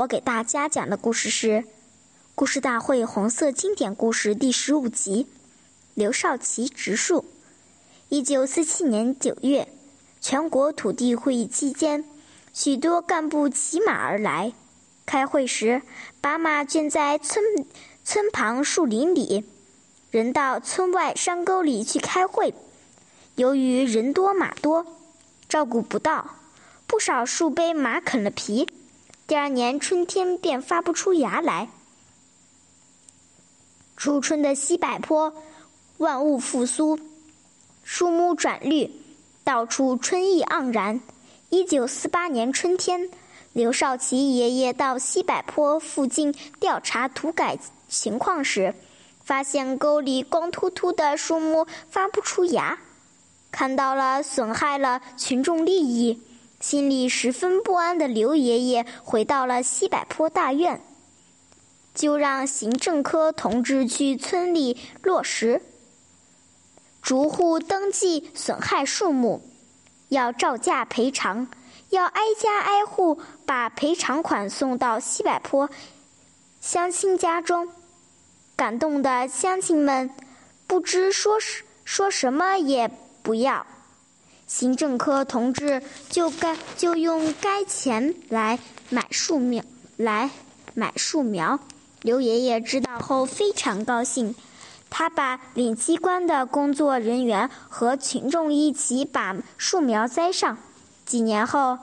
我给大家讲的故事是《故事大会红色经典故事》第十五集《刘少奇植树》。一九四七年九月，全国土地会议期间，许多干部骑马而来。开会时，把马圈在村村旁树林里，人到村外山沟里去开会。由于人多马多，照顾不到，不少树被马啃了皮。第二年春天便发不出芽来。初春的西柏坡，万物复苏，树木转绿，到处春意盎然。一九四八年春天，刘少奇爷爷到西柏坡附近调查土改情况时，发现沟里光秃秃的树木发不出芽，看到了损害了群众利益。心里十分不安的刘爷爷回到了西柏坡大院，就让行政科同志去村里落实，逐户登记损害树木，要照价赔偿，要挨家挨户把赔偿款送到西柏坡乡亲家中。感动的乡亲们不知说说什么也不要。行政科同志就该就用该钱来买树苗，来买树苗。刘爷爷知道后非常高兴，他把领机关的工作人员和群众一起把树苗栽上。几年后，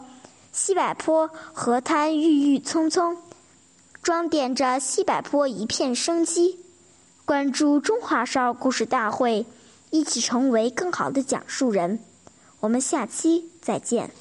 西柏坡河滩郁郁葱葱，装点着西柏坡一片生机。关注中华少儿故事大会，一起成为更好的讲述人。我们下期再见。